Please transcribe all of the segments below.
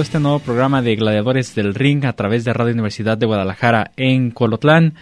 Este nuevo programa de Gladiadores del Ring a través de Radio Universidad de Guadalajara en Colotlán.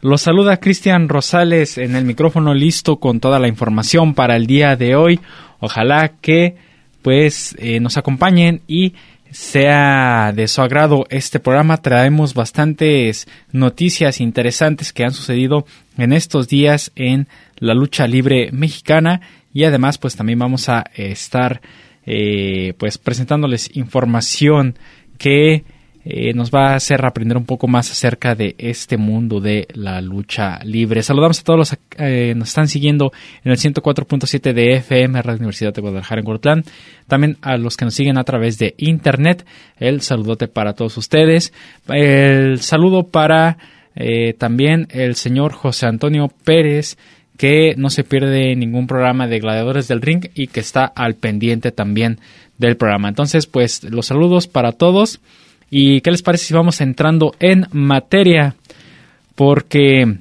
Los saluda Cristian Rosales en el micrófono listo con toda la información para el día de hoy. Ojalá que pues eh, nos acompañen y sea de su agrado este programa. Traemos bastantes noticias interesantes que han sucedido en estos días en la lucha libre mexicana y además pues también vamos a estar eh, pues presentándoles información que eh, nos va a hacer aprender un poco más acerca de este mundo de la lucha libre. Saludamos a todos los que eh, nos están siguiendo en el 104.7 de FM, Radio Universidad de Guadalajara en Cortlán. También a los que nos siguen a través de internet. El saludote para todos ustedes. El saludo para también el señor José Antonio Pérez que no se pierde ningún programa de Gladiadores del Ring y que está al pendiente también del programa. Entonces, pues los saludos para todos. ¿Y qué les parece si vamos entrando en materia? Porque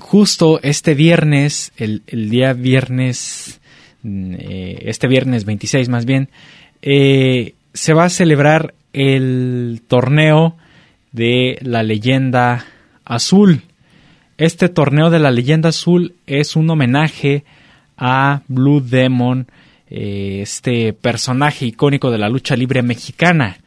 justo este viernes, el, día viernes, eh, este viernes 26 más bien, eh, se va a celebrar el torneo de la leyenda azul. Este torneo de la leyenda azul es un homenaje a Blue Demon, eh, este personaje icónico de la lucha libre mexicana.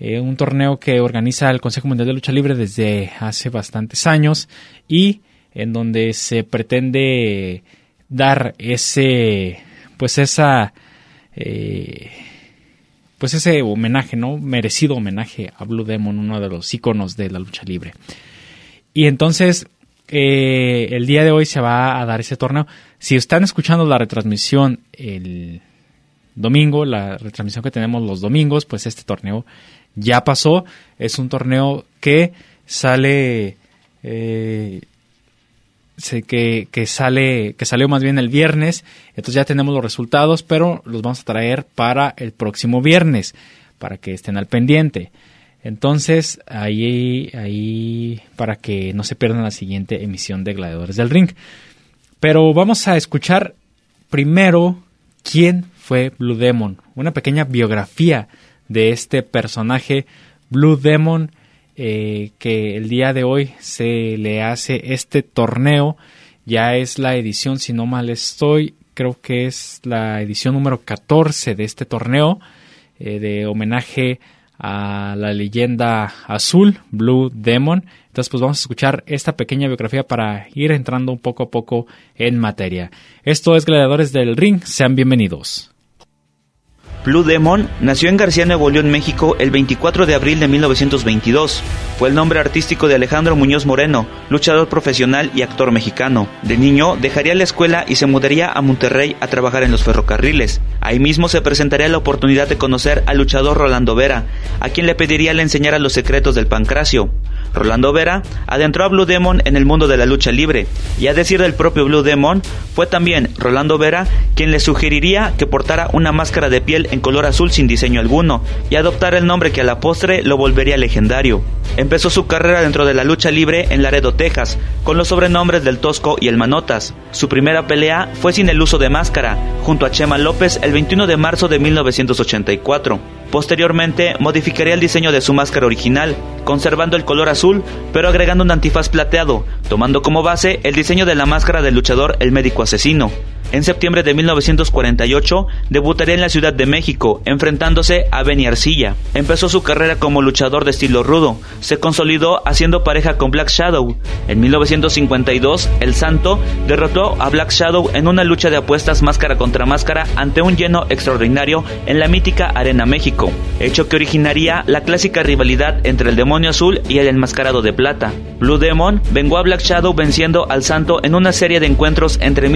Eh, un torneo que organiza el Consejo Mundial de Lucha Libre desde hace bastantes años y en donde se pretende dar ese, pues esa, eh, pues ese homenaje, ¿no? Merecido homenaje a Blue Demon, uno de los iconos de la lucha libre. Y entonces eh, el día de hoy se va a dar ese torneo. Si están escuchando la retransmisión el domingo, la retransmisión que tenemos los domingos, pues este torneo ya pasó. Es un torneo que sale. Eh, que, que, sale que salió más bien el viernes entonces ya tenemos los resultados pero los vamos a traer para el próximo viernes para que estén al pendiente entonces, ahí, ahí, para que no se pierdan la siguiente emisión de Gladiadores del Ring. Pero vamos a escuchar primero quién fue Blue Demon. Una pequeña biografía de este personaje, Blue Demon, eh, que el día de hoy se le hace este torneo. Ya es la edición, si no mal estoy, creo que es la edición número 14 de este torneo eh, de homenaje a la leyenda azul, Blue Demon. Entonces, pues vamos a escuchar esta pequeña biografía para ir entrando un poco a poco en materia. Esto es Gladiadores del Ring, sean bienvenidos. Blue Demon nació en García Nuevo León, México, el 24 de abril de 1922. Fue el nombre artístico de Alejandro Muñoz Moreno, luchador profesional y actor mexicano. De niño dejaría la escuela y se mudaría a Monterrey a trabajar en los ferrocarriles. Ahí mismo se presentaría la oportunidad de conocer al luchador Rolando Vera, a quien le pediría le enseñara los secretos del pancracio. Rolando Vera, adentró a Blue Demon en el mundo de la lucha libre, y a decir del propio Blue Demon, fue también Rolando Vera quien le sugeriría que portara una máscara de piel en color azul sin diseño alguno, y adoptara el nombre que a la postre lo volvería legendario. Empezó su carrera dentro de la lucha libre en Laredo, Texas, con los sobrenombres del Tosco y el Manotas. Su primera pelea fue sin el uso de máscara, junto a Chema López el 21 de marzo de 1984. Posteriormente modificaría el diseño de su máscara original, conservando el color azul, pero agregando un antifaz plateado, tomando como base el diseño de la máscara del luchador El Médico Asesino. En septiembre de 1948 debutaría en la Ciudad de México, enfrentándose a Benny Arcilla. Empezó su carrera como luchador de estilo rudo, se consolidó haciendo pareja con Black Shadow. En 1952, El Santo derrotó a Black Shadow en una lucha de apuestas máscara contra máscara ante un lleno extraordinario en la mítica Arena México, hecho que originaría la clásica rivalidad entre el demonio azul y el enmascarado de plata. Blue Demon vengó a Black Shadow venciendo al Santo en una serie de encuentros entre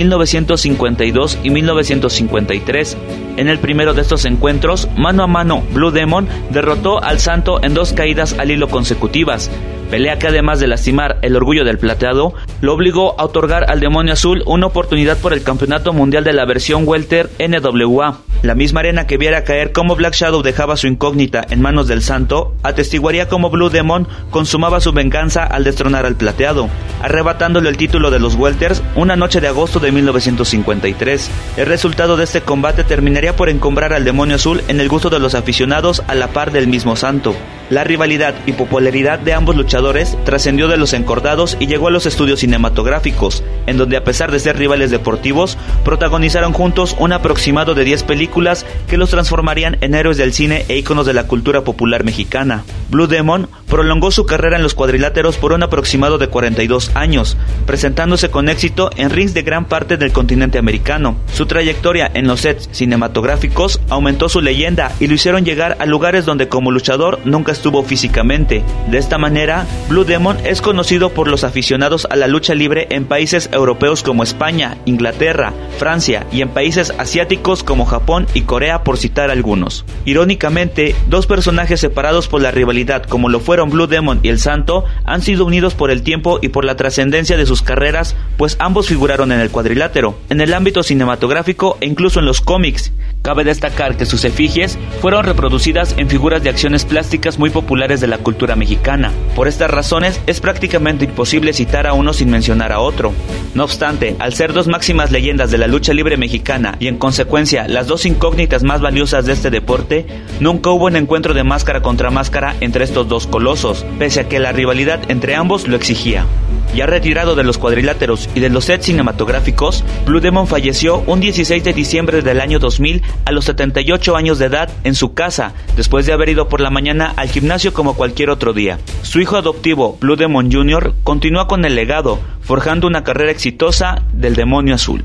1952 y 1953. En el primero de estos encuentros, mano a mano, Blue Demon derrotó al Santo en dos caídas al hilo consecutivas, pelea que además de lastimar el orgullo del plateado, lo obligó a otorgar al demonio azul una oportunidad por el campeonato mundial de la versión welter NWA. La misma arena que viera caer como Black Shadow dejaba su incógnita en manos del santo, atestiguaría como Blue Demon consumaba su venganza al destronar al plateado, arrebatándole el título de los welters una noche de agosto de 1953. El resultado de este combate terminaría por encombrar al demonio azul en el gusto de los aficionados a la par del mismo santo. La rivalidad y popularidad de ambos luchadores trascendió de los encordados y llegó a los estudios cinematográficos, en donde a pesar de ser rivales deportivos, protagonizaron juntos un aproximado de 10 películas que los transformarían en héroes del cine e íconos de la cultura popular mexicana. Blue Demon prolongó su carrera en los cuadriláteros por un aproximado de 42 años, presentándose con éxito en rings de gran parte del continente americano. Su trayectoria en los sets cinematográficos aumentó su leyenda y lo hicieron llegar a lugares donde como luchador nunca estuvo físicamente. De esta manera, Blue Demon es conocido por los aficionados a la lucha libre en países europeos como España, Inglaterra, Francia y en países asiáticos como Japón y Corea por citar algunos. Irónicamente, dos personajes separados por la rivalidad como lo fueron Blue Demon y El Santo han sido unidos por el tiempo y por la trascendencia de sus carreras, pues ambos figuraron en el cuadrilátero, en el ámbito cinematográfico e incluso en los cómics. Cabe destacar que sus efigies fueron reproducidas en figuras de acciones plásticas muy populares de la cultura mexicana. Por estas razones es prácticamente imposible citar a uno sin mencionar a otro. No obstante, al ser dos máximas leyendas de la lucha libre mexicana y en consecuencia las dos incógnitas más valiosas de este deporte, nunca hubo un encuentro de máscara contra máscara entre estos dos colosos, pese a que la rivalidad entre ambos lo exigía. Ya retirado de los cuadriláteros y de los sets cinematográficos, Blue Demon falleció un 16 de diciembre del año 2000 a los 78 años de edad en su casa, después de haber ido por la mañana al gimnasio como cualquier otro día. Su hijo adoptivo, Blue Demon Jr., continúa con el legado, forjando una carrera exitosa del demonio azul.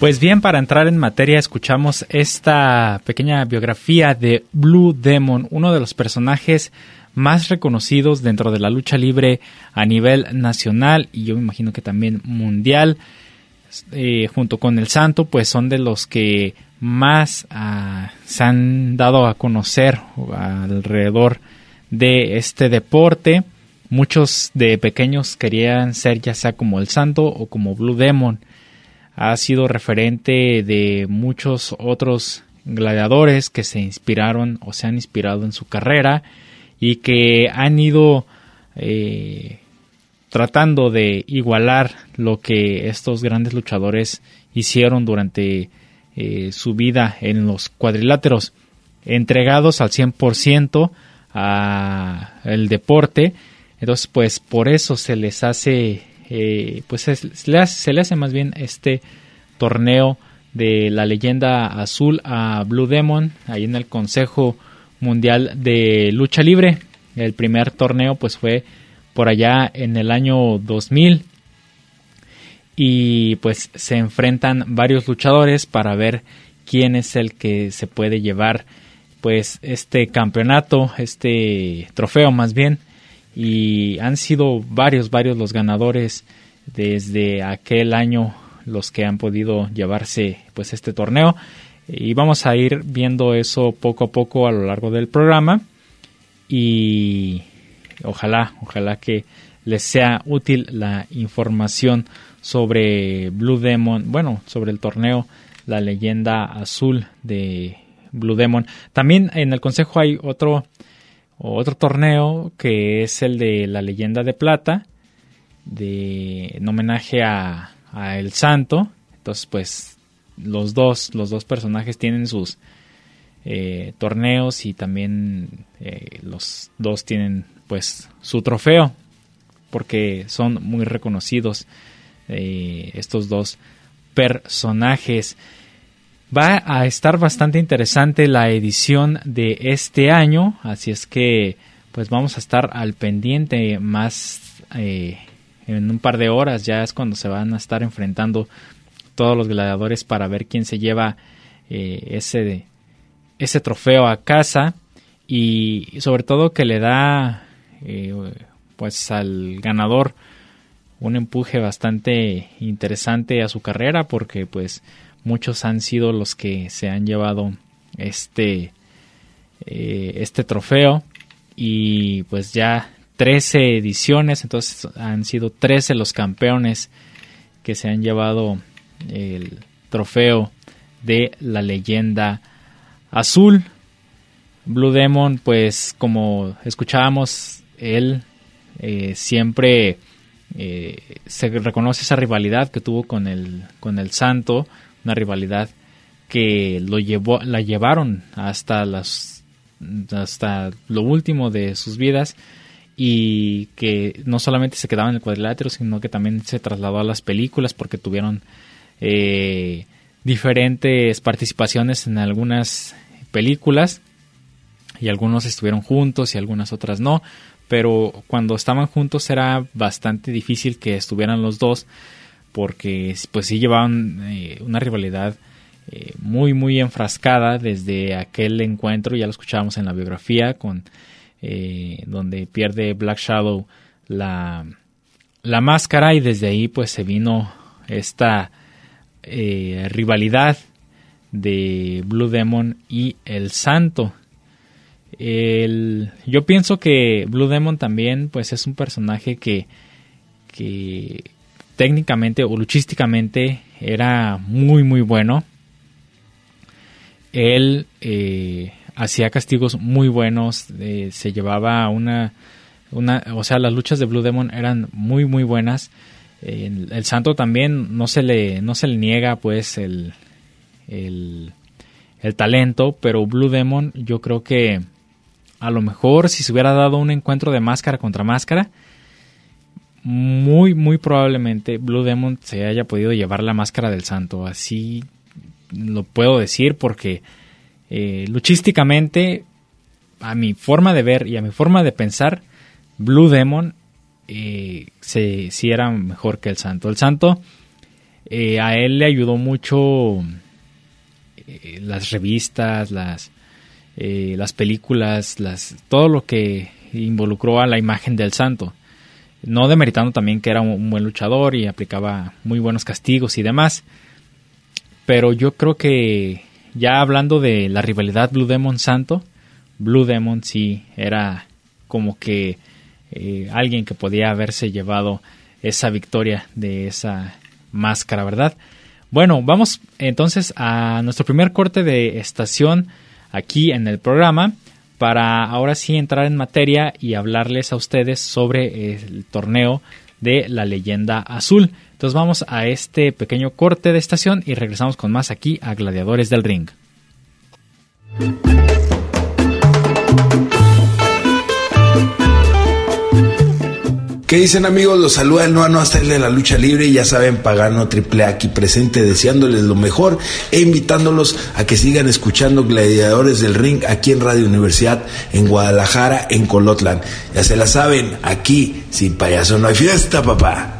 Pues bien, para entrar en materia, escuchamos esta pequeña biografía de Blue Demon, uno de los personajes más reconocidos dentro de la lucha libre a nivel nacional y yo me imagino que también mundial, eh, junto con el Santo, pues son de los que más ah, se han dado a conocer alrededor de este deporte. Muchos de pequeños querían ser ya sea como el Santo o como Blue Demon ha sido referente de muchos otros gladiadores que se inspiraron o se han inspirado en su carrera y que han ido eh, tratando de igualar lo que estos grandes luchadores hicieron durante eh, su vida en los cuadriláteros, entregados al 100% al deporte. Entonces, pues por eso se les hace eh, pues se, le hace, más bien este torneo de la leyenda azul a Blue Demon ahí en el Consejo Mundial de Lucha Libre. El primer torneo pues fue por allá en el año 2000 y pues se enfrentan varios luchadores para ver quién es el que se puede llevar pues este campeonato, este trofeo más bien. Y han sido varios, varios los ganadores desde aquel año los que han podido llevarse pues este torneo. Y vamos a ir viendo eso poco a poco a lo largo del programa. Y ojalá, ojalá que les sea útil la información sobre Blue Demon, bueno, sobre el torneo La leyenda azul de Blue Demon. También en el consejo hay otro otro torneo que es el de la leyenda de plata de en homenaje a, el santo entonces pues los dos los dos personajes tienen sus eh, torneos y también eh, los dos tienen pues su trofeo porque son muy reconocidos eh, estos dos personajes. Va a estar bastante interesante la edición de este año, así es que pues vamos a estar al pendiente más eh, en un par de horas, ya es cuando se van a estar enfrentando todos los gladiadores para ver quién se lleva eh, ese, ese trofeo a casa y sobre todo que le da eh, pues al ganador un empuje bastante interesante a su carrera porque pues muchos han sido los que se han llevado este, eh, este trofeo y pues ya 13 ediciones, entonces han sido 13 los campeones que se han llevado el trofeo de la leyenda azul. Blue Demon, pues como escuchábamos, él eh, siempre eh, se reconoce esa rivalidad que tuvo con el, con el santo, una rivalidad que lo llevó, la llevaron hasta las hasta lo último de sus vidas y que no solamente se quedaba en el cuadrilátero sino que también se trasladó a las películas porque tuvieron eh, diferentes participaciones en algunas películas y algunos estuvieron juntos y algunas otras no pero cuando estaban juntos era bastante difícil que estuvieran los dos porque pues sí llevaban eh, una rivalidad eh, muy muy enfrascada desde aquel encuentro, ya lo escuchábamos en la biografía, con eh, donde pierde Black Shadow la, la máscara y desde ahí pues se vino esta rivalidad de Blue Demon y el Santo. El, yo pienso que Blue Demon también pues es un personaje que, que técnicamente o luchísticamente era muy muy bueno. Él eh, hacía castigos muy buenos, eh, se llevaba una, una, o sea, las luchas de Blue Demon eran muy muy buenas. el, santo también no se le, no se le niega pues el, el, el talento, pero Blue Demon yo creo que a lo mejor si se hubiera dado un encuentro de máscara contra máscara, muy, muy probablemente Blue Demon se haya podido llevar la máscara del santo. Así lo puedo decir porque eh, luchísticamente, a mi forma de ver y a mi forma de pensar, Blue Demon eh, se, sí era mejor que el santo. El santo eh, a él le ayudó mucho las revistas, las, las películas, las, todo lo que involucró a la imagen del santo no demeritando también que era un, buen luchador y aplicaba muy buenos castigos y demás. Pero yo creo que ya hablando de la rivalidad Blue Demon Santo, Blue Demon sí era como que eh, alguien que podía haberse llevado esa victoria de esa máscara, ¿verdad? Bueno, vamos entonces a nuestro primer corte de estación aquí en el programa para ahora sí entrar en materia y hablarles a ustedes sobre el torneo de la leyenda azul. Entonces vamos a este pequeño corte de estación y regresamos con más aquí a Gladiadores del Ring. ¿Qué dicen amigos? Los saluda el Noano hasta el de la lucha libre y ya saben, Pagano Triple aquí presente deseándoles lo mejor e invitándolos a que sigan escuchando Gladiadores del Ring aquí en Radio Universidad en Guadalajara, en Colotlan. Ya se la saben, aquí sin payaso no hay fiesta, papá.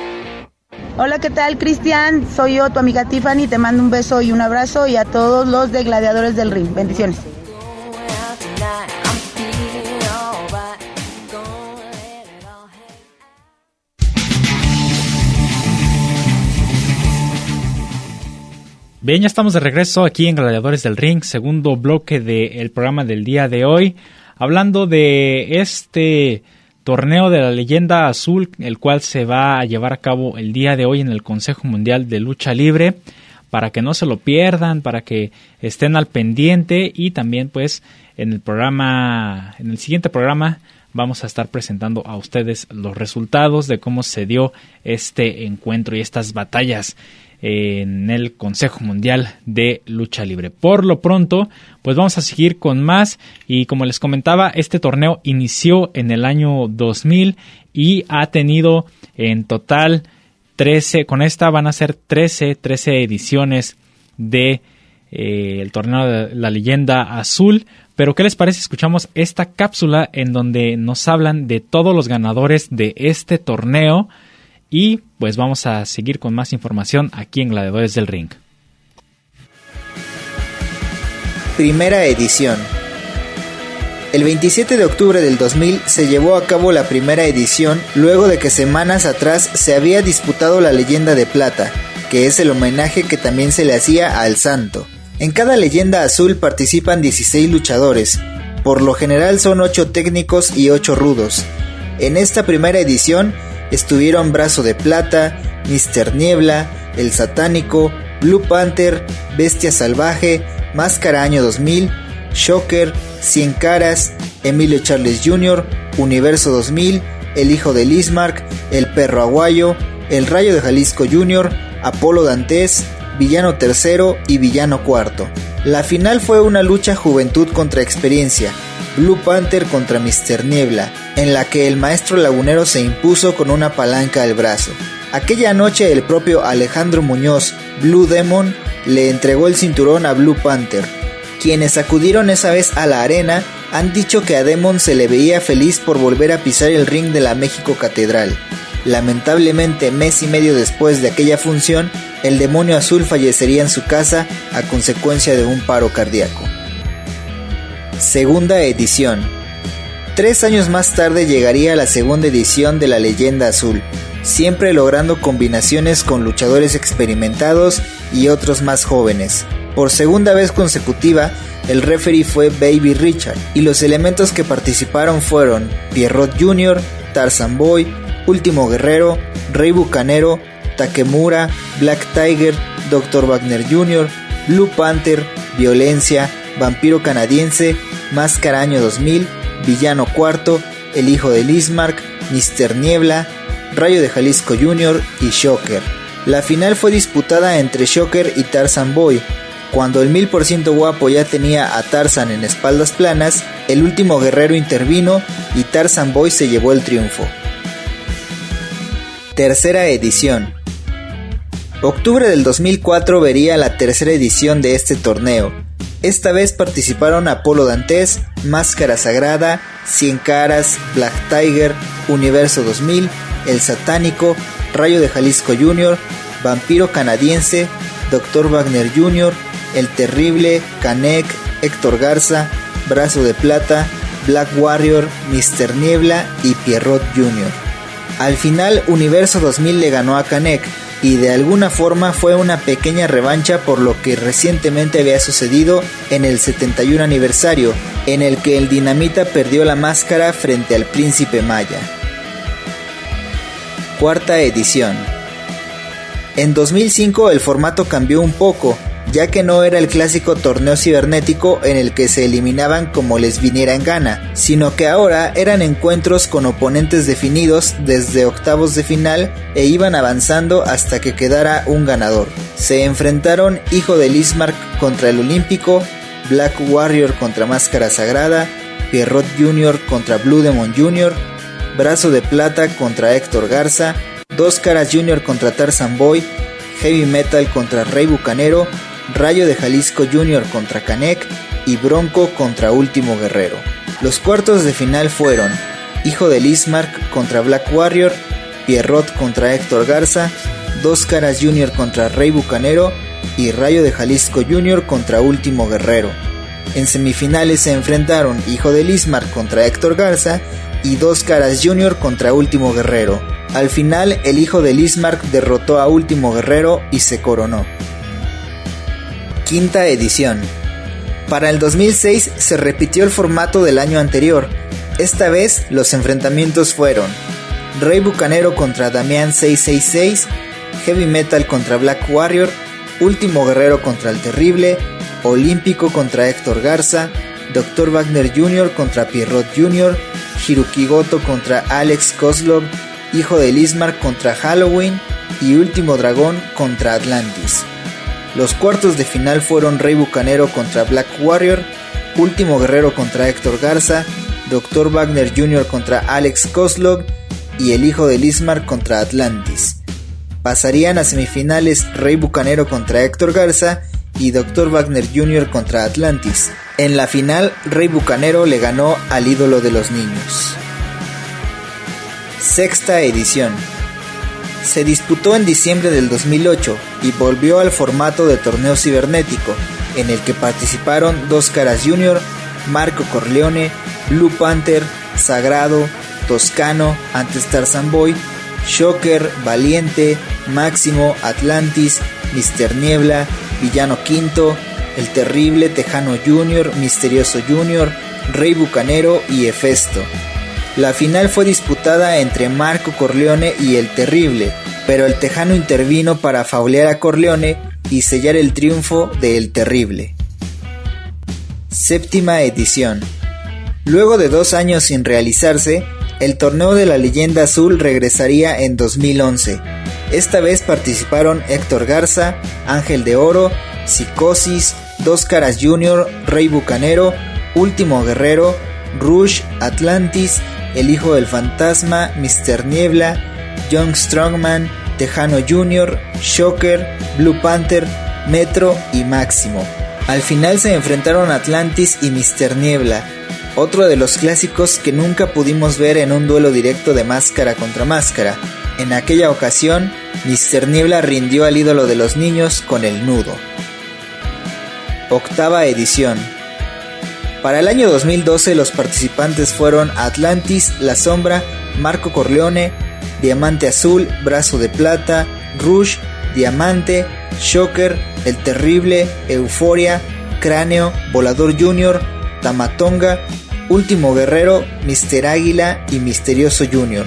Hola, ¿qué tal, Cristian? Soy yo, tu amiga Tiffany. Te mando un beso y un abrazo y a todos los de Gladiadores del Ring. Bendiciones. Bien, ya estamos de regreso aquí en Gladiadores del Ring, segundo bloque del programa del día de hoy, hablando de este torneo de la leyenda azul, el cual se va a llevar a cabo el día de hoy en el Consejo Mundial de Lucha Libre, para que no se lo pierdan, para que estén al pendiente y también pues en el programa, en el siguiente programa vamos a estar presentando a ustedes los resultados de cómo se dio este encuentro y estas batallas en el Consejo Mundial de Lucha Libre. Por lo pronto, pues vamos a seguir con más y como les comentaba, este torneo inició en el año 2000 y ha tenido en total 13, con esta van a ser 13, 13 ediciones de eh, el torneo de la leyenda azul. Pero ¿qué les parece? Escuchamos esta cápsula en donde nos hablan de todos los ganadores de este torneo y pues vamos a seguir con más información aquí en Gladiadores del Ring. Primera edición. El 27 de octubre del 2000 se llevó a cabo la primera edición luego de que semanas atrás se había disputado la leyenda de plata, que es el homenaje que también se le hacía al santo. En cada leyenda azul participan 16 luchadores, por lo general son 8 técnicos y 8 rudos. En esta primera edición estuvieron Brazo de Plata, Mister Niebla, El Satánico, Blue Panther, Bestia Salvaje, Máscara Año 2000, Shocker, Cien Caras, Emilio Charles Jr., Universo 2000, El Hijo de Lismark, El Perro Aguayo, El Rayo de Jalisco Jr., Apolo Dantes, Villano Tercero y Villano Cuarto. La final fue una lucha juventud contra experiencia, Blue Panther contra Mr. Niebla, en la que el maestro lagunero se impuso con una palanca al brazo. Aquella noche el propio Alejandro Muñoz, Blue Demon, le entregó el cinturón a Blue Panther. Quienes acudieron esa vez a la arena han dicho que a Demon se le veía feliz por volver a pisar el ring de la México Catedral. Lamentablemente, mes y medio después de aquella función, el demonio azul fallecería en su casa a consecuencia de un paro cardíaco. Segunda edición. Tres años más tarde llegaría la segunda edición de la leyenda azul, siempre logrando combinaciones con luchadores experimentados y otros más jóvenes. Por segunda vez consecutiva, el referee fue Baby Richard y los elementos que participaron fueron Pierrot Jr., Tarzan Boy, Último Guerrero, Rey Bucanero, Takemura, Black Tiger, Dr. Wagner Jr., Blue Panther, Violencia, Vampiro Canadiense, Máscara Año 2000, Villano Cuarto, El Hijo de Lismark, Mister Niebla, Rayo de Jalisco Jr. y Shocker. La final fue disputada entre Shocker y Tarzan Boy. Cuando el 1000% guapo ya tenía a Tarzan en espaldas planas, el último guerrero intervino y Tarzan Boy se llevó el triunfo. Tercera edición. Octubre del 2004 vería la tercera edición de este torneo. Esta vez participaron Apolo Dantes, Máscara Sagrada, Cien Caras, Black Tiger, Universo 2000, El Satánico, Rayo de Jalisco Jr., Vampiro Canadiense, Dr. Wagner Jr., El Terrible, Canek, Héctor Garza, Brazo de Plata, Black Warrior, Mr. Niebla y Pierrot Jr. Al final, Universo 2000 le ganó a Canek, y de alguna forma fue una pequeña revancha por lo que recientemente había sucedido en el 71 aniversario, en el que el dinamita perdió la máscara frente al príncipe maya. Cuarta edición. En 2005 el formato cambió un poco, ya que no era el clásico torneo cibernético en el que se eliminaban como les viniera en gana, sino que ahora eran encuentros con oponentes definidos desde octavos de final e iban avanzando hasta que quedara un ganador. Se enfrentaron Hijo de Lismark contra el Olímpico, Black Warrior contra Máscara Sagrada, Pierrot Jr. contra Blue Demon Jr., Brazo de Plata contra Héctor Garza, Dos Caras Jr. contra Tarzan Boy, Heavy Metal contra Rey Bucanero, Rayo de Jalisco Jr. contra Canek y Bronco contra Último Guerrero. Los cuartos de final fueron Hijo de Lismark contra Black Warrior, Pierrot contra Héctor Garza, Dos Caras Jr. contra Rey Bucanero y Rayo de Jalisco Jr. contra Último Guerrero. En semifinales se enfrentaron Hijo de Lismark contra Héctor Garza y Dos Caras Jr. contra Último Guerrero. Al final, el hijo de Lismark derrotó a Último Guerrero y se coronó. Quinta edición. Para el 2006 se repitió el formato del año anterior. Esta vez los enfrentamientos fueron Rey Bucanero contra Damián 666, Heavy Metal contra Black Warrior, Último Guerrero contra el Terrible, Olímpico contra Héctor Garza, Dr. Wagner Jr. contra Pierrot Jr., Hiruki Goto contra Alex Koslov, Hijo de Lismar contra Halloween y Último Dragón contra Atlantis. Los cuartos de final fueron Rey Bucanero contra Black Warrior, Último Guerrero contra Héctor Garza, Dr. Wagner Jr. contra Alex Koslov y el Hijo de Lismar contra Atlantis. Pasarían a semifinales Rey Bucanero contra Héctor Garza y Dr. Wagner Jr. contra Atlantis. En la final, Rey Bucanero le ganó al ídolo de los niños. Sexta edición. Se disputó en diciembre del 2008 y volvió al formato de torneo cibernético, en el que participaron Dos Caras Jr., Marco Corleone, Blue Panther, Sagrado, Toscano, antes Tarzan Boy, Shocker, Valiente, Máximo, Atlantis, Mister Niebla, Villano Quinto, El Terrible, Tejano Jr., Misterioso Jr., Rey Bucanero y Hefesto. La final fue disputada entre Marco Corleone y El Terrible, pero el Tejano intervino para faulear a Corleone y sellar el triunfo de El Terrible. Séptima edición. Luego de dos años sin realizarse, el torneo de la leyenda azul regresaría en 2011. Esta vez participaron Héctor Garza, Ángel de Oro, Psicosis, Dos Caras Jr., Rey Bucanero, Último Guerrero, Rush, Atlantis, El Hijo del Fantasma, Mr. Niebla, Young Strongman, Tejano Jr., Shocker, Blue Panther, Metro y Máximo. Al final se enfrentaron Atlantis y Mr. Niebla, otro de los clásicos que nunca pudimos ver en un duelo directo de máscara contra máscara. En aquella ocasión, Mr. Niebla rindió al ídolo de los niños con el nudo. Octava edición. Para el año 2012 los participantes fueron Atlantis, La Sombra, Marco Corleone, Diamante Azul, Brazo de Plata, Rush, Diamante, Shocker, El Terrible, Euforia, Cráneo, Volador Jr., Tamatonga, Último Guerrero, Mister Águila y Misterioso Jr.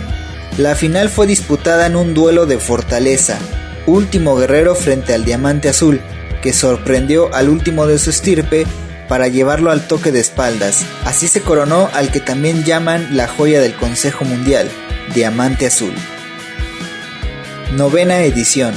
La final fue disputada en un duelo de fortaleza, Último Guerrero frente al Diamante Azul, que sorprendió al último de su estirpe para llevarlo al toque de espaldas. Así se coronó al que también llaman la joya del Consejo Mundial, Diamante Azul. Novena edición.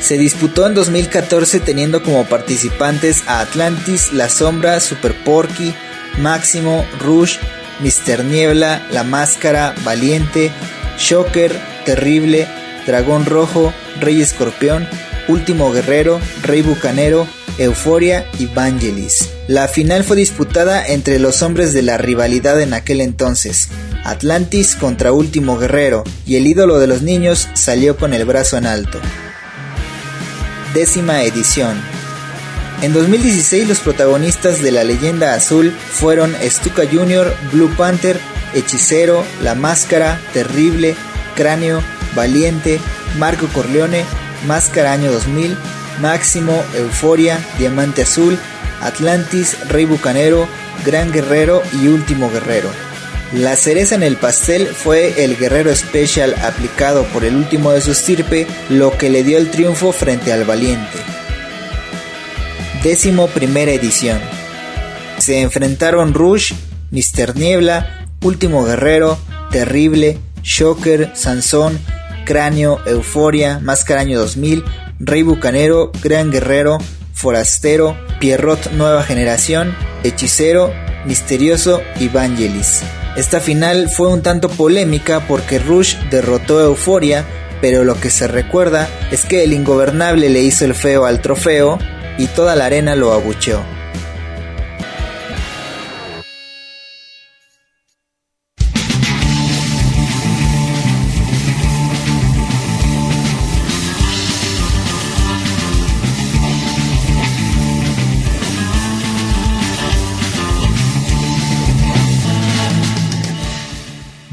Se disputó en 2014 teniendo como participantes a Atlantis, La Sombra, Super Porky, Máximo, Rush, Mister Niebla, La Máscara, Valiente, Shocker, Terrible, Dragón Rojo, Rey Escorpión, Último Guerrero, Rey Bucanero, Euforia y Vangelis. La final fue disputada entre los hombres de la rivalidad en aquel entonces, Atlantis contra Último Guerrero, y el ídolo de los niños salió con el brazo en alto. Décima edición. En 2016 los protagonistas de la leyenda azul fueron Stuka Jr., Blue Panther, Hechicero, La Máscara, Terrible, Cráneo, Valiente, Marco Corleone, Máscara Año 2000, Máximo, Euforia, Diamante Azul, Atlantis, Rey Bucanero, Gran Guerrero y Último Guerrero. La cereza en el pastel fue el Guerrero Special aplicado por el último de su estirpe, lo que le dio el triunfo frente al Valiente. Décimo primera edición. Se enfrentaron Rush, Mr. Niebla, Último Guerrero, Terrible, Shocker, Sansón, Cráneo, Euforia, Máscara Año 2000, Rey Bucanero, Gran Guerrero, Forastero, Pierrot Nueva Generación, Hechicero Misterioso y Vangelis. Esta final fue un tanto polémica porque Rush derrotó a Euforia, pero lo que se recuerda es que el ingobernable le hizo el feo al trofeo y toda la arena lo abucheó.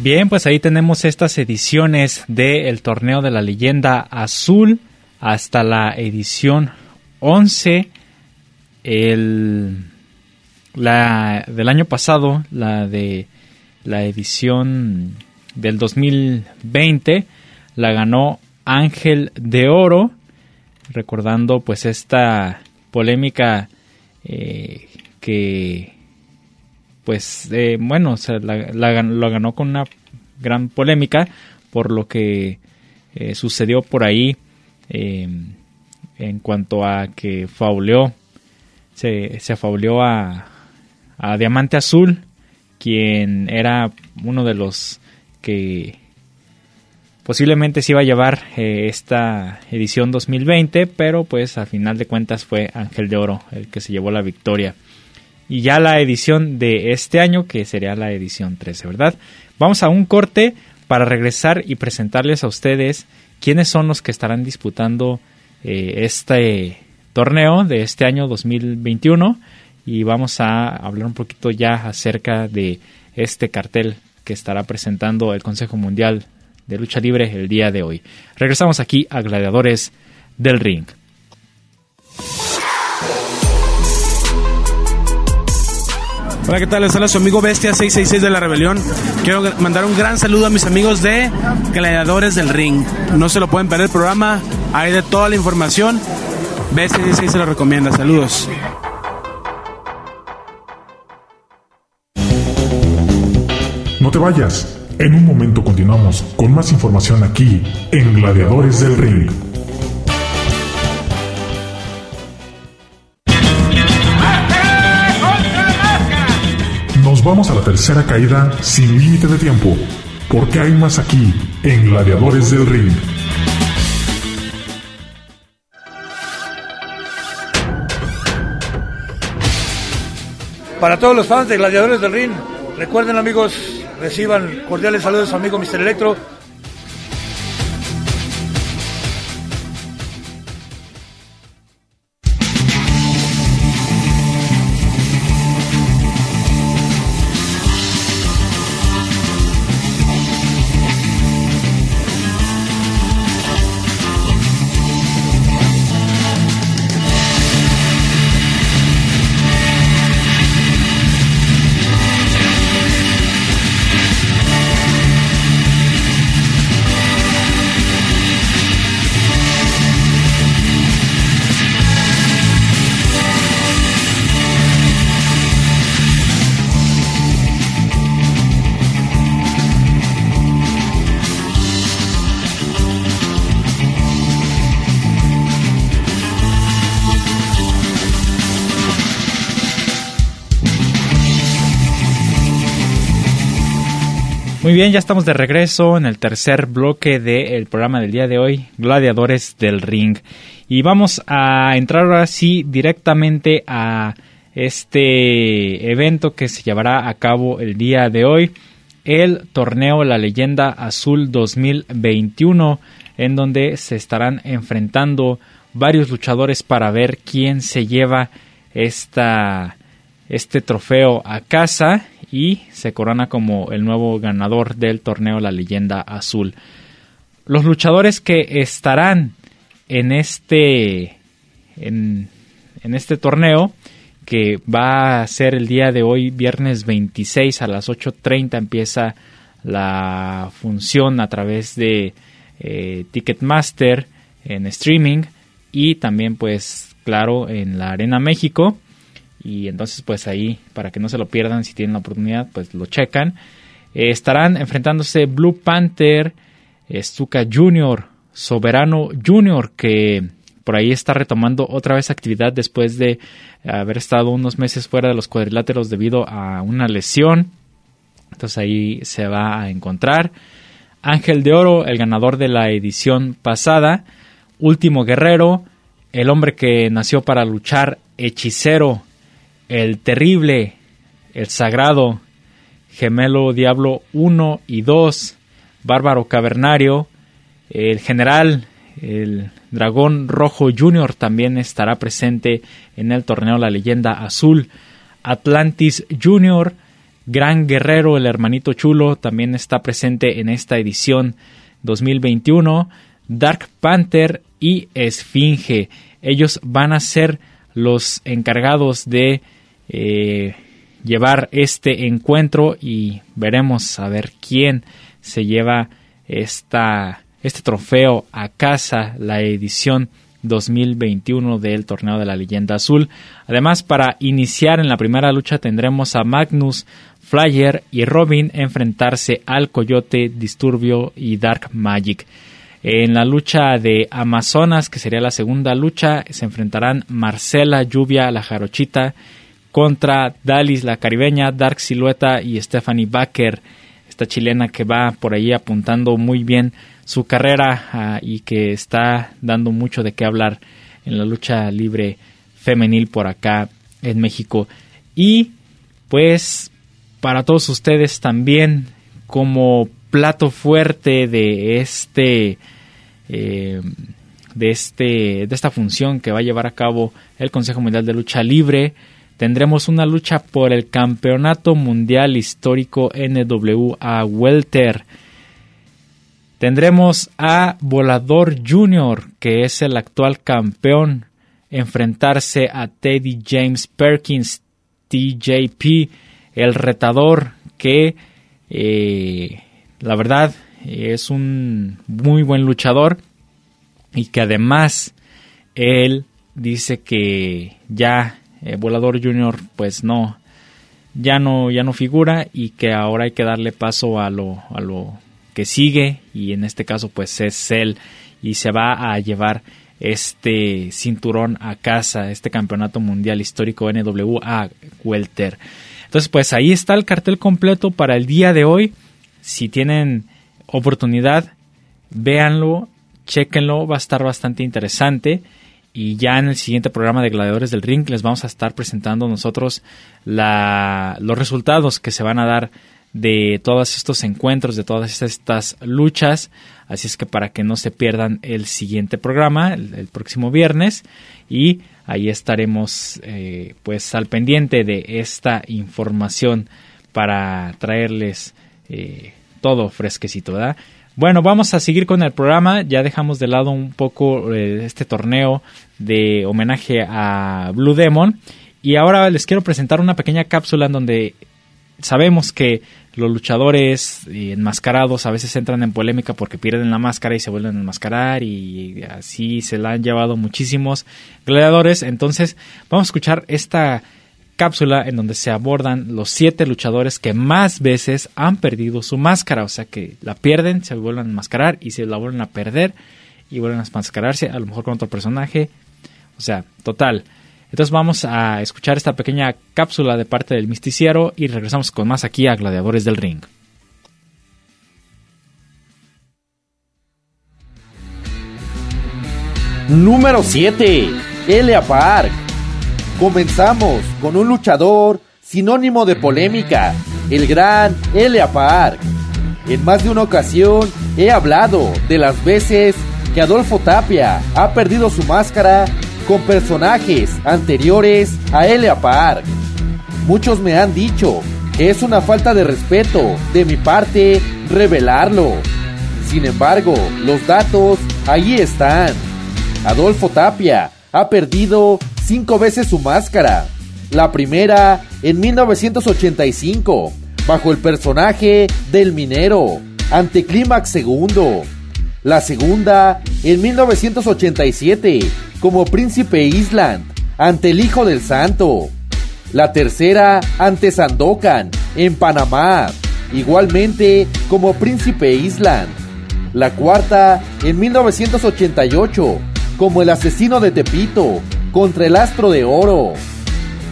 Bien, pues ahí tenemos estas ediciones del torneo de la leyenda azul hasta la edición 11 el, la del año pasado, la de la edición del 2020 la ganó Ángel de Oro, recordando pues esta polémica eh, que pues eh, bueno, la, lo ganó con una gran polémica por lo que eh, sucedió por ahí eh, en cuanto a que fauleó, se, se fauleó a, Diamante Azul, quien era uno de los que posiblemente se iba a llevar esta edición 2020, pero pues al final de cuentas fue Ángel de Oro el que se llevó la victoria y ya la edición de este año, que sería la edición 13, ¿verdad? Vamos a un corte para regresar y presentarles a ustedes quiénes son los que estarán disputando eh, este torneo de este año 2021 y vamos a hablar un poquito ya acerca de este cartel que estará presentando el Consejo Mundial de Lucha Libre el día de hoy. Regresamos aquí a Gladiadores del Ring. Hola, ¿qué tal? Les habla su amigo Bestia 666 de la Rebelión. Quiero mandar un gran saludo a mis amigos de Gladiadores del Ring. No se lo pueden perder el programa, hay de toda la información. Bestia 666 se lo recomienda. Saludos. No te vayas. En un momento continuamos con más información aquí en Gladiadores del Ring. Vamos a la tercera caída sin límite de tiempo, porque hay más aquí en Gladiadores del Ring. Para todos los fans de Gladiadores del Ring, recuerden amigos, reciban cordiales saludos a amigo Mr. Electro Muy bien, ya estamos de regreso en el tercer bloque del programa del día de hoy, Gladiadores del Ring. Y vamos a entrar ahora sí directamente a este evento que se llevará a cabo el día de hoy, el torneo La Leyenda Azul 2021, en donde se estarán enfrentando varios luchadores para ver quién se lleva esta, este trofeo a casa y se corona como el nuevo ganador del torneo La Leyenda Azul. Los luchadores que estarán en este en, este torneo que va a ser el día de hoy viernes 26 a las 8.30 empieza la función a través de eh, Ticketmaster en streaming y también pues claro en la Arena México y entonces pues ahí para que no se lo pierdan si tienen la oportunidad pues lo checan eh, estarán enfrentándose Blue Panther Stuka Jr. Soberano Jr. que por ahí está retomando otra vez actividad después de haber estado unos meses fuera de los cuadriláteros debido a una lesión. Entonces ahí se va a encontrar. Ángel de Oro, el ganador de la edición pasada. Último Guerrero, el hombre que nació para luchar. Hechicero, el terrible, el sagrado. Gemelo Diablo 1 y 2. Bárbaro Cavernario. El general, el Dragón Rojo Junior también estará presente en el torneo La Leyenda Azul. Atlantis Junior, Gran Guerrero, el hermanito chulo, también está presente en esta edición 2021. Dark Panther y Esfinge. Ellos van a ser los encargados de eh, llevar este encuentro y veremos a ver quién se lleva esta este trofeo a casa, la edición 2021 del Torneo de la Leyenda Azul. Además, para iniciar en la primera lucha tendremos a Magnus, Flyer y Robin enfrentarse al Coyote, Disturbio y Dark Magic. En la lucha de Amazonas, que sería la segunda lucha, se enfrentarán Marcela, Lluvia, la Jarochita contra Dalis, la caribeña, Dark Silueta y Stephanie Baker, esta chilena que va por ahí apuntando muy bien su carrera ah, y que está dando mucho de qué hablar en la lucha libre femenil por acá en México. Y pues para todos ustedes también como plato fuerte de este eh, de este de esta función que va a llevar a cabo el Consejo Mundial de Lucha Libre tendremos una lucha por el Campeonato Mundial Histórico NWA Welter Tendremos a Volador Jr., que es el actual campeón, enfrentarse a Teddy James Perkins, TJP, el retador, que eh, la verdad es un muy buen luchador y que además él dice que ya eh, Volador Jr. pues no ya no ya no figura y que ahora hay que darle paso a lo a lo que sigue y en este caso pues es él y se va a llevar este cinturón a casa, este campeonato mundial histórico NWA Welter. Entonces pues ahí está el cartel completo para el día de hoy. Si tienen oportunidad, véanlo, chequenlo, va a estar bastante interesante. Y ya en el siguiente programa de Gladiadores del Ring les vamos a estar presentando nosotros los resultados que se van a dar de todos estos encuentros, de todas estas luchas. Así es que para que no se pierdan el siguiente programa, el, próximo viernes, y ahí estaremos eh, pues al pendiente de esta información para traerles eh, todo fresquecito, ¿verdad? Bueno, vamos a seguir con el programa. Ya dejamos de lado un poco eh, este torneo de homenaje a Blue Demon. Y ahora les quiero presentar una pequeña cápsula en donde sabemos que los luchadores enmascarados a veces entran en polémica porque pierden la máscara y se vuelven a enmascarar y así se la han llevado muchísimos gladiadores. Entonces vamos a escuchar esta cápsula en donde se abordan los siete luchadores que más veces han perdido su máscara, o sea que la pierden, se vuelven a enmascarar y se la vuelven a perder y vuelven a enmascararse, a lo mejor con otro personaje. O sea, total. Entonces vamos a escuchar esta pequeña cápsula de parte del misticiero y regresamos con más aquí a Gladiadores del Ring. Número 7. Elia Park. Comenzamos con un luchador sinónimo de polémica, el gran Elia Park. En más de una ocasión he hablado de las veces que Adolfo Tapia ha perdido su máscara con personajes anteriores a Elia Park. Muchos me han dicho que es una falta de respeto de mi parte revelarlo. Sin embargo, los datos ahí están. Adolfo Tapia ha perdido cinco veces su máscara. La primera en 1985, bajo el personaje del minero, ante Clímax segundo. La segunda en 1987, como Príncipe Island ante el Hijo del Santo. La tercera ante Sandokan en Panamá, igualmente como Príncipe Island. La cuarta en 1988 como el asesino de Tepito contra el astro de oro.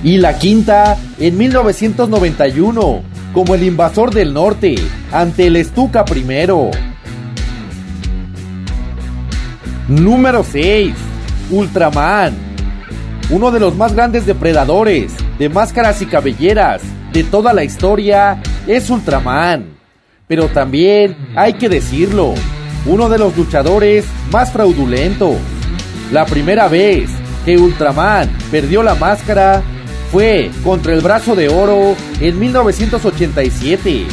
Y la quinta en 1991 como el invasor del norte ante el Estuca primero. Número 6. Ultraman. Uno de los más grandes depredadores de máscaras y cabelleras de toda la historia es Ultraman. Pero también hay que decirlo, uno de los luchadores más fraudulentos. La primera vez que Ultraman perdió la máscara fue contra el brazo de oro en 1987.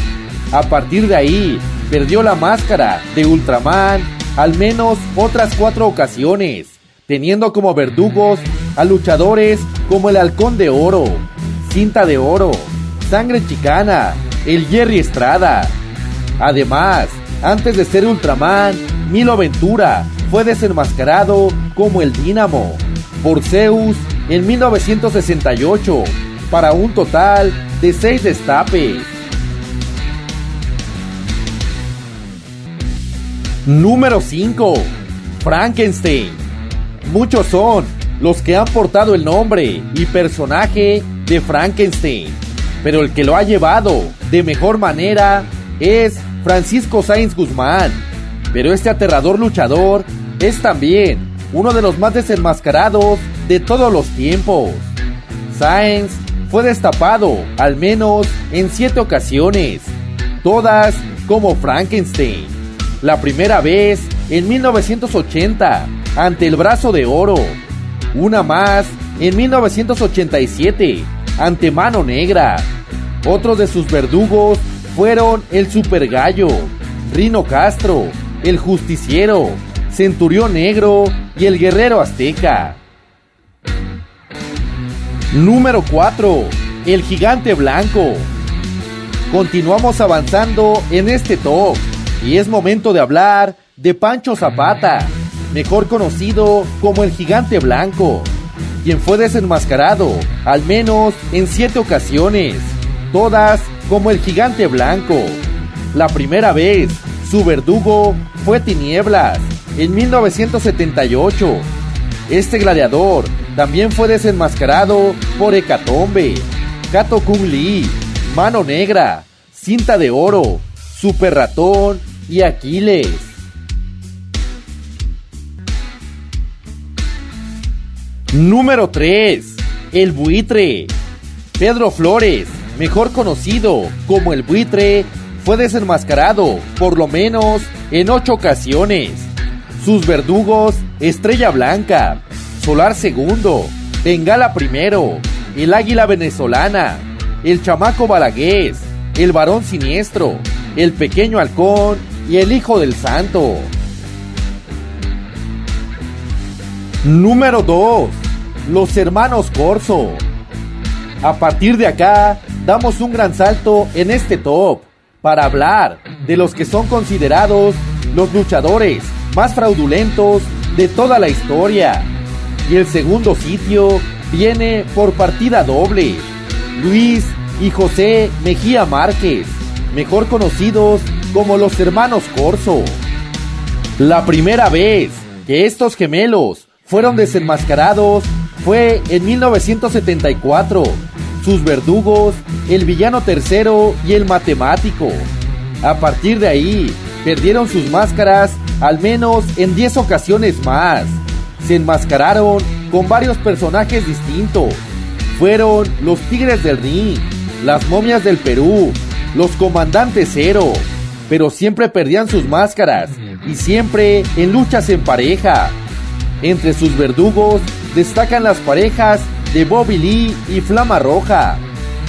A partir de ahí, perdió la máscara de Ultraman al menos otras cuatro ocasiones, teniendo como verdugos a luchadores como el Halcón de Oro, Cinta de Oro, Sangre Chicana, el Jerry Estrada. Además, antes de ser Ultraman, Milo Ventura fue desenmascarado como el Dínamo por Zeus en 1968 para un total de 6 destapes. Número 5. Frankenstein. Muchos son los que han portado el nombre y personaje de Frankenstein, pero el que lo ha llevado de mejor manera es Francisco Sainz Guzmán. Pero este aterrador luchador es también uno de los más desenmascarados de todos los tiempos. Sainz fue destapado al menos en siete ocasiones, todas como Frankenstein. La primera vez en 1980 ante el brazo de oro, una más en 1987 ante mano negra. Otros de sus verdugos fueron el Super Gallo, Rino Castro, el Justiciero, Centurión Negro y el Guerrero Azteca. Número 4. El Gigante Blanco. Continuamos avanzando en este top y es momento de hablar de Pancho Zapata, mejor conocido como el Gigante Blanco, quien fue desenmascarado al menos en siete ocasiones, todas como el Gigante Blanco. La primera vez, su verdugo fue Tinieblas, en 1978. Este gladiador también fue desenmascarado por Hecatombe, Kato Kung Lee, Mano Negra, Cinta de Oro, Super Ratón y Aquiles. Número 3. El buitre. Pedro Flores, mejor conocido como el buitre, fue desenmascarado por lo menos en ocho ocasiones. Sus verdugos, Estrella Blanca, Solar Segundo, Bengala Primero, el Águila Venezolana, el Chamaco Balagués, el Varón Siniestro, el Pequeño Halcón y el Hijo del Santo. Número 2. Los Hermanos Corso. A partir de acá, damos un gran salto en este top para hablar de los que son considerados los luchadores más fraudulentos de toda la historia. Y el segundo sitio viene por partida doble. Luis y José Mejía Márquez, mejor conocidos como los hermanos Corso. La primera vez que estos gemelos fueron desenmascarados fue en 1974. Sus verdugos, el villano tercero y el matemático. A partir de ahí, perdieron sus máscaras al menos en 10 ocasiones más. Se enmascararon con varios personajes distintos. Fueron los Tigres del Ring, las momias del Perú, los comandantes cero, pero siempre perdían sus máscaras y siempre en luchas en pareja. Entre sus verdugos destacan las parejas de Bobby Lee y Flama Roja,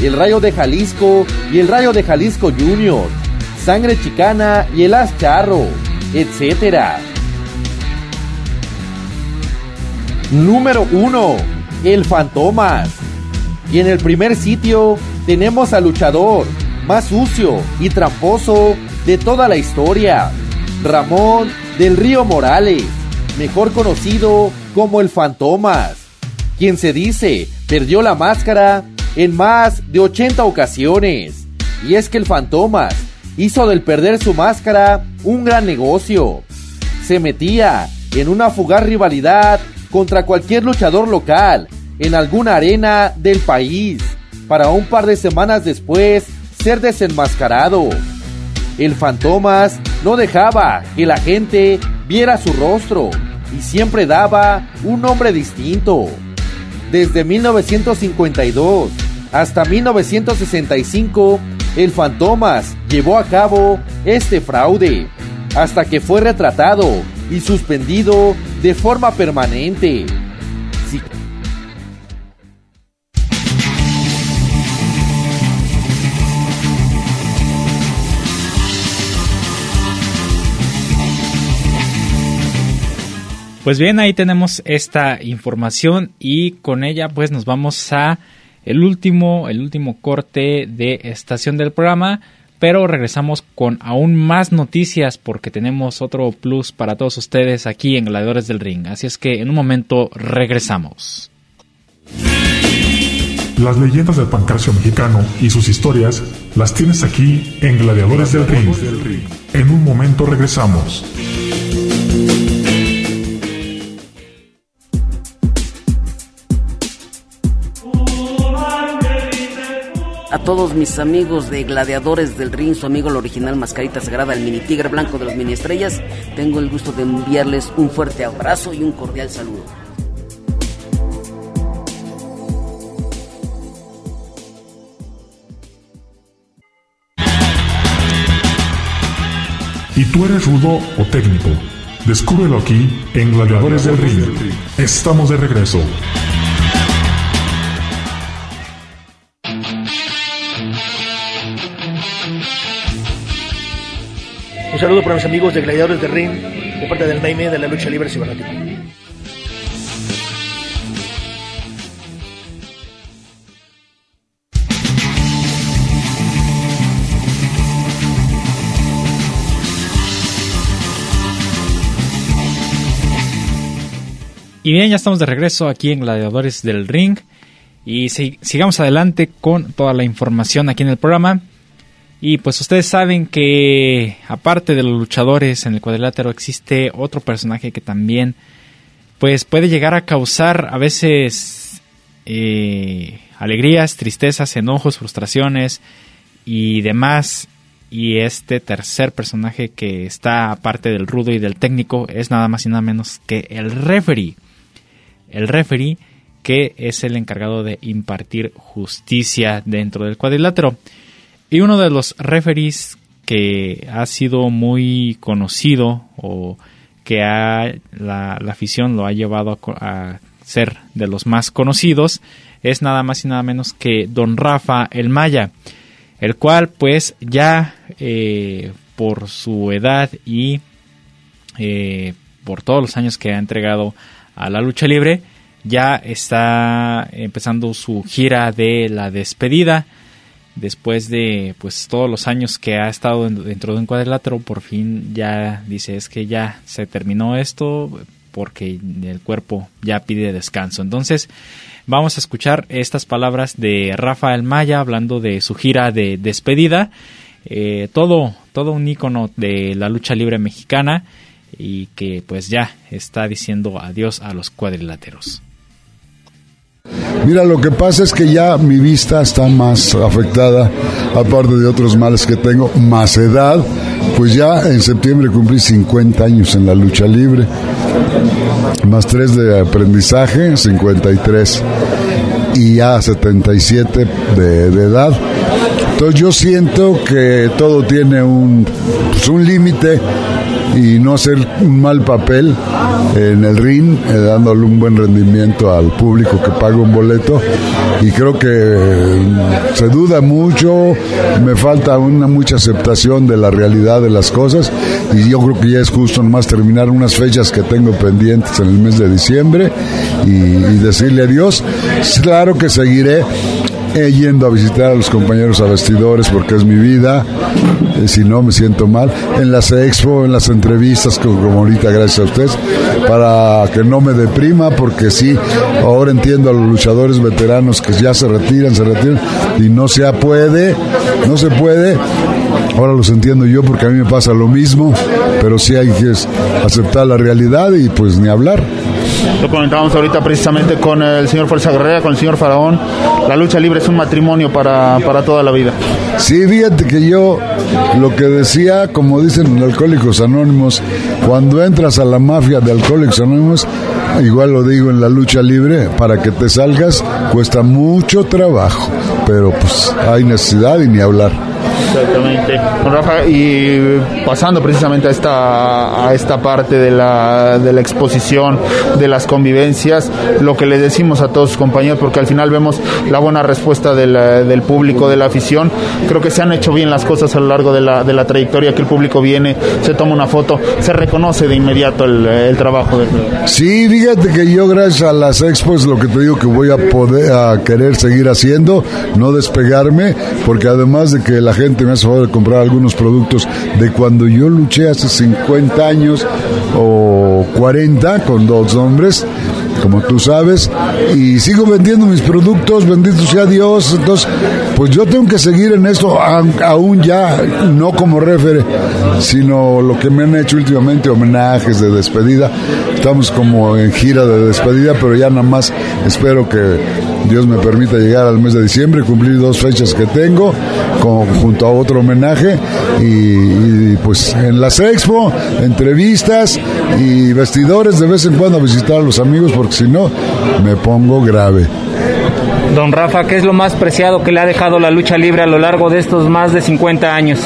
el Rayo de Jalisco y el Rayo de Jalisco Jr., Sangre Chicana y el As Charro etc. Número 1. El Fantomas. Y en el primer sitio tenemos al luchador más sucio y tramposo de toda la historia, Ramón del Río Morales, mejor conocido como el Fantomas, quien se dice perdió la máscara en más de 80 ocasiones. Y es que el Fantomas hizo del perder su máscara un gran negocio. Se metía en una fugaz rivalidad contra cualquier luchador local en alguna arena del país, para un par de semanas después ser desenmascarado. El Fantomas no dejaba que la gente viera su rostro y siempre daba un nombre distinto. Desde 1952 hasta 1965, el Fantomas llevó a cabo este fraude, hasta que fue retratado y suspendido de forma permanente. Pues bien, ahí tenemos esta información y con ella pues nos vamos a el último, el último corte de estación del programa, pero regresamos con aún más noticias porque tenemos otro plus para todos ustedes aquí en Gladiadores del Ring. Así es que en un momento regresamos. Las leyendas del pancracio mexicano y sus historias las tienes aquí en Gladiadores del Ring. En un momento regresamos. A todos mis amigos de Gladiadores del Ring, su amigo el original Mascarita Sagrada, el mini tigre blanco de los mini estrellas, tengo el gusto de enviarles un fuerte abrazo y un cordial saludo. ¿Y tú eres rudo o técnico? Descúbrelo aquí en Gladiadores del Ring. Estamos de regreso. Un saludo para mis amigos de Gladiadores de Ring, de parte del Naime de la lucha libre cibernética. Y bien, ya estamos de regreso aquí en Gladiadores del Ring. Y sigamos adelante con toda la información aquí en el programa. Y pues ustedes saben que aparte de los luchadores en el cuadrilátero existe otro personaje que también pues puede llegar a causar a veces eh, alegrías, tristezas, enojos, frustraciones y demás. Y este tercer personaje que está aparte del rudo y del técnico es nada más y nada menos que el referee. El referee que es el encargado de impartir justicia dentro del cuadrilátero. Y uno de los referees que ha sido muy conocido o que ha, la, afición lo ha llevado a, ser de los más conocidos es nada más y nada menos que Don Rafa el Maya, el cual pues ya eh, por su edad y eh, por todos los años que ha entregado a la lucha libre, ya está empezando su gira de la despedida después de pues todos los años que ha estado dentro de un cuadrilátero, por fin ya dice es que ya se terminó esto porque el cuerpo ya pide descanso. Entonces vamos a escuchar estas palabras de Rafael Maya hablando de su gira de despedida. Eh, todo, todo un ícono de la lucha libre mexicana y que pues ya está diciendo adiós a los cuadriláteros. Mira, lo que pasa es que ya mi vista está más afectada, aparte de otros males que tengo, más edad. Pues ya en septiembre cumplí 50 años en la lucha libre, más 3 de aprendizaje, 53, y ya 77 de, de edad. Entonces yo siento que todo tiene un, pues un límite y no hacer un mal papel en el ring, eh, dándole un buen rendimiento al público que paga un boleto. Y creo que mm, se duda mucho, me falta una mucha aceptación de la realidad de las cosas y yo creo que ya es justo nomás terminar unas fechas que tengo pendientes en el mes de diciembre y, y decirle adiós. Claro que seguiré yendo a visitar a los compañeros a vestidores porque es mi vida, eh, si no me siento mal, en las expo, en las entrevistas, como, ahorita gracias a ustedes, para que no me deprima, porque sí, ahora entiendo a los luchadores veteranos que ya se retiran, se retiran, y no se puede, no se puede. Ahora los entiendo yo porque a mí me pasa lo mismo, pero sí hay que aceptar la realidad y pues ni hablar. Lo comentábamos ahorita precisamente con el señor Fuerza Guerrera, con el señor Faraón. La lucha libre es un matrimonio para, para toda la vida. Sí, fíjate que yo lo que decía, como dicen los Alcohólicos Anónimos, cuando entras a la mafia de Alcohólicos Anónimos, igual lo digo en la lucha libre, para que te salgas cuesta mucho trabajo, pero pues hay necesidad y ni hablar. Exactamente. Rafa, y pasando precisamente a esta, a esta parte de la, de la exposición, de las convivencias, lo que le decimos a todos sus compañeros, porque al final vemos la buena respuesta del, del público, de la afición. Creo que se han hecho bien las cosas a lo largo de la, de la trayectoria, que el público viene, se toma una foto, se reconoce de inmediato el, el trabajo. De... Sí, fíjate que yo gracias a las expos lo que te digo que voy a poder a querer seguir haciendo, no despegarme, porque además de que la gente me hace favor de comprar algunos productos de cuando yo luché hace 50 años o 40 con dos hombres, como tú sabes, y sigo vendiendo mis productos, bendito sea Dios, entonces, pues yo tengo que seguir en esto, aún ya, no como refere, sino lo que me han hecho últimamente, homenajes de despedida, estamos como en gira de despedida, pero ya nada más espero que Dios me permita llegar al mes de diciembre, cumplir dos fechas que tengo, con, junto a otro homenaje, y, y, pues en las expo, entrevistas y vestidores, de vez en cuando a visitar a los amigos, porque si no, me pongo grave. Don Rafa, ¿qué es lo más preciado que le ha dejado la lucha libre a lo largo de estos más de 50 años?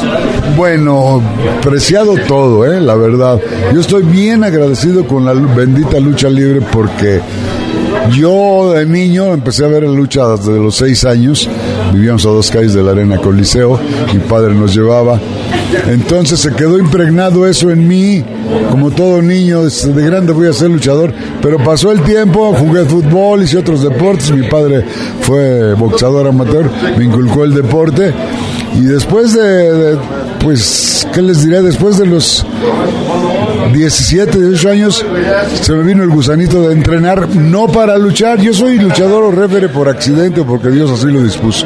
Bueno, preciado todo, ¿eh? la verdad. Yo estoy bien agradecido con la bendita lucha libre porque yo de niño empecé a ver la lucha desde los seis años. Vivíamos a dos calles de la Arena Coliseo. Mi padre nos llevaba. Entonces se quedó impregnado eso en mí. Como todo niño, de grande voy a ser luchador. Pero pasó el tiempo, jugué fútbol, hice otros deportes. Mi padre fue boxeador amateur, me inculcó el deporte. Y después de, de pues, ¿qué les diré? Después de los 17, 18 años, se me vino el gusanito de entrenar, no para luchar. Yo soy luchador o refere por accidente, porque Dios así lo dispuso.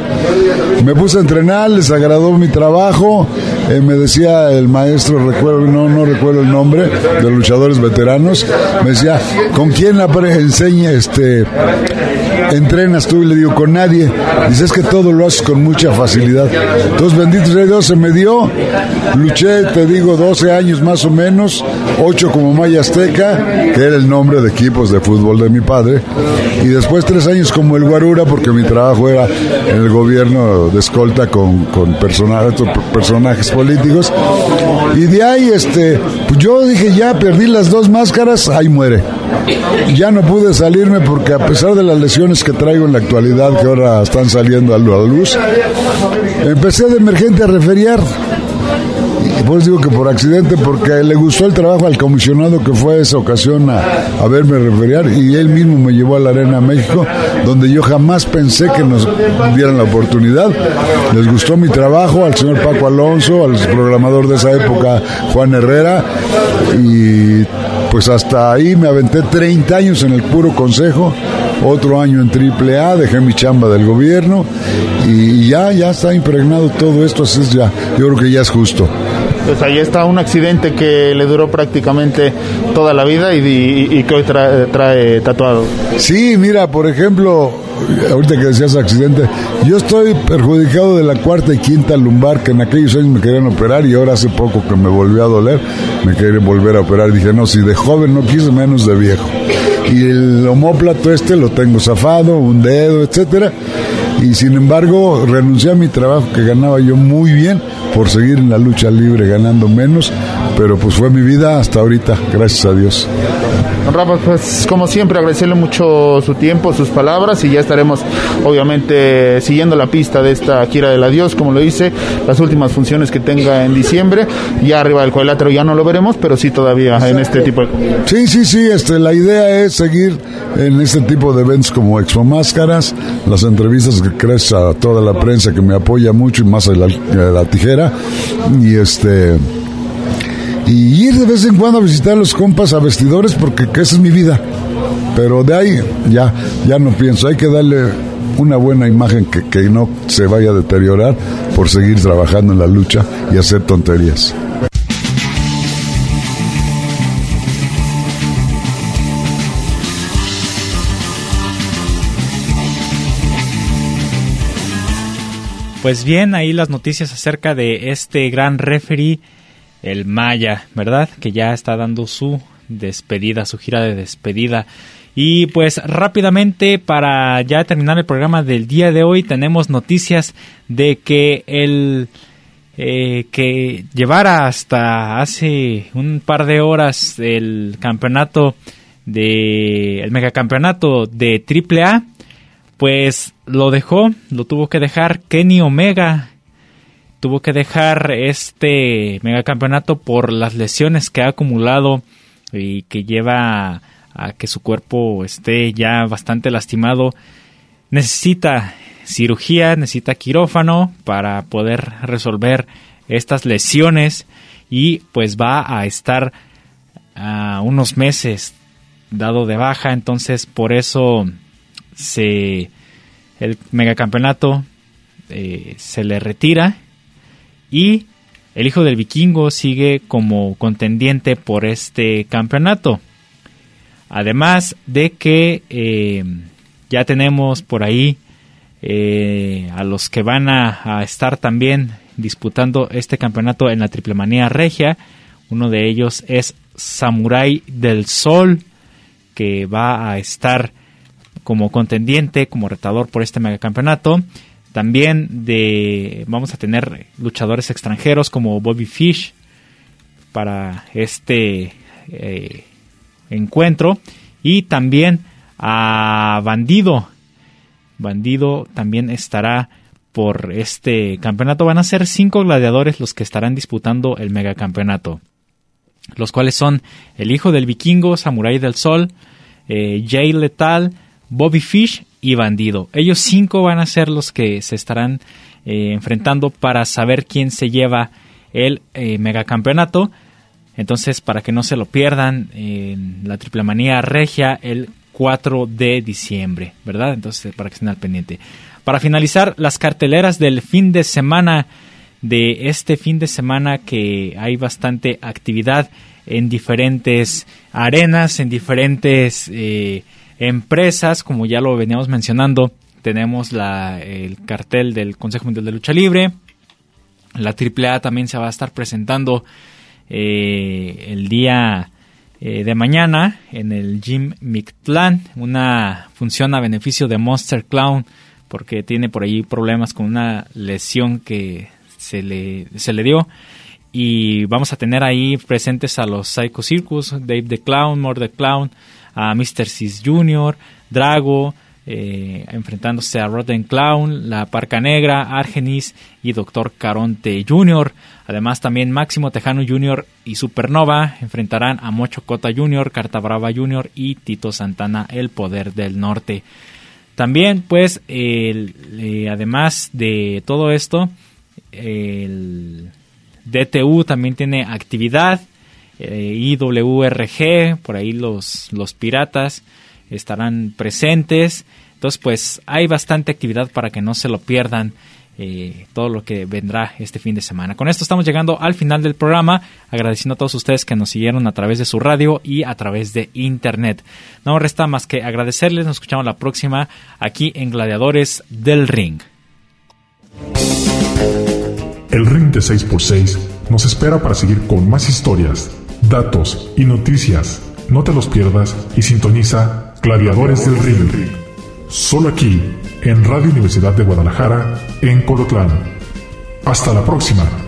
Me puse a entrenar, les agradó mi trabajo. Eh, me decía el maestro, recuerdo, no, no recuerdo el nombre, de luchadores veteranos. Me decía, ¿con quién enseña este? Entrenas tú y le digo con nadie. Dices que todo lo haces con mucha facilidad entonces bendito sea Dios se me dio. Luché te digo 12 años más o menos 8 como Maya Azteca que era el nombre de equipos de fútbol de mi padre. Y después 3 años como el Guarura porque mi trabajo era en el gobierno de escolta con, con personajes, personajes políticos. Y de ahí este pues yo dije ya perdí las dos máscaras ahí muere ya no pude salirme porque a pesar de las lesiones que traigo en la actualidad que ahora están saliendo a la luz, empecé de emergente a referiar. Y pues digo que por accidente, porque le gustó el trabajo al comisionado que fue a esa ocasión a, a verme referiar y él mismo me llevó a la Arena México, donde yo jamás pensé que nos dieran la oportunidad. Les gustó mi trabajo, al señor Paco Alonso, al programador de esa época, Juan Herrera, y pues hasta ahí me aventé 30 años en el puro consejo, otro año en triple A, dejé mi chamba del gobierno y ya, ya está impregnado todo esto, así es ya, yo creo que ya es justo. Pues ahí está un accidente que le duró prácticamente toda la vida y, y, y que hoy trae, trae, tatuado. Sí, mira, por ejemplo, ahorita que decías accidente, yo estoy perjudicado de la cuarta y quinta lumbar que en aquellos años me querían operar y ahora hace poco que me volvió a doler, me quieren volver a operar. Dije, no, si de joven no quise, menos de viejo. Y el homóplato este lo tengo zafado, un dedo, etcétera. Y sin embargo, renuncié a mi trabajo que ganaba yo muy bien por seguir en la lucha libre ganando menos, pero pues fue mi vida hasta ahorita, gracias a Dios. Rafa, pues como siempre agradecerle mucho su tiempo, sus palabras y ya estaremos obviamente siguiendo la pista de esta gira del adiós, como lo dice, las últimas funciones que tenga en diciembre, ya arriba del cuadrilátero ya no lo veremos, pero sí todavía en este tipo de... Sí, sí, sí, este, la idea es seguir en este tipo de eventos como Expo Máscaras, las entrevistas que crees a toda la prensa que me apoya mucho y más a a la tijera y este y ir de vez en cuando a visitar a los compas a vestidores porque esa es mi vida. Pero de ahí ya, ya no pienso, hay que darle una buena imagen que, que no se vaya a deteriorar por seguir trabajando en la lucha y hacer tonterías. Pues bien, ahí las noticias acerca de este gran referee, el Maya, ¿verdad? Que ya está dando su despedida, su gira de despedida. Y pues rápidamente para ya terminar el programa del día de hoy tenemos noticias de que el eh, que llevara hasta hace un par de horas el campeonato de el megacampeonato de AAA pues lo dejó, lo tuvo que dejar Kenny Omega. Tuvo que dejar este megacampeonato por las lesiones que ha acumulado y que lleva a que su cuerpo esté ya bastante lastimado. Necesita cirugía, necesita quirófano para poder resolver estas lesiones y pues va a estar a unos meses dado de baja, entonces por eso se el megacampeonato eh, se le retira y el hijo del vikingo sigue como contendiente por este campeonato. Además de que eh, ya tenemos por ahí eh, a los que van a, a, estar también disputando este campeonato en la Triple Manía Regia. Uno de ellos es Samurai del Sol, que va a estar como contendiente, como retador por este megacampeonato. También vamos a tener luchadores extranjeros como Bobby Fish para este eh, encuentro y también a Bandido. Bandido también estará por este campeonato. Van a ser cinco gladiadores los que estarán disputando el megacampeonato. Los cuales son el hijo del vikingo, Samurai del Sol, eh, Jay Letal, Bobby Fish y Bandido. Ellos cinco van a ser los que se estarán eh, enfrentando para saber quién se lleva el eh, megacampeonato. Entonces, para que no se lo pierdan en la Triple Manía Regia el 4 de diciembre, ¿verdad? Entonces, para que estén al pendiente. Para finalizar, las carteleras del fin de semana, de este fin de semana que hay bastante actividad en diferentes arenas, en diferentes eh, empresas, como ya lo veníamos mencionando, tenemos el cartel del Consejo Mundial de Lucha Libre. La AAA también se va a estar presentando eh, el día eh, de mañana en el Gym Mictlán, una función a beneficio de Monster Clown, porque tiene por ahí problemas con una lesión que se le, se le dio. Y vamos a tener ahí presentes a los Psycho Circus, Dave the Clown, More the Clown, a Mr. Sis Jr., Drago, eh, enfrentándose a Rotten Clown, La Parca Negra, Argenis y Doctor Caronte Jr. Además también Máximo Tejano Jr. y Supernova enfrentarán a Mocho Cota Jr., Carta Brava Jr. y Tito Santana, El Poder del Norte. También pues eh, además de todo esto, el DTU también tiene actividad eh, IWRG, por ahí los, los piratas estarán presentes. Entonces, pues hay bastante actividad para que no se lo pierdan eh, todo lo que vendrá este fin de semana. Con esto estamos llegando al final del programa, agradeciendo a todos ustedes que nos siguieron a través de su radio y a través de internet. No resta más que agradecerles, nos escuchamos la próxima aquí en Gladiadores del Ring. El Ring de 6x6 nos espera para seguir con más historias datos y noticias. No te los pierdas y sintoniza Gladiadores del Ring. Solo aquí, en Radio Universidad de Guadalajara, en Colotlán. Hasta la próxima.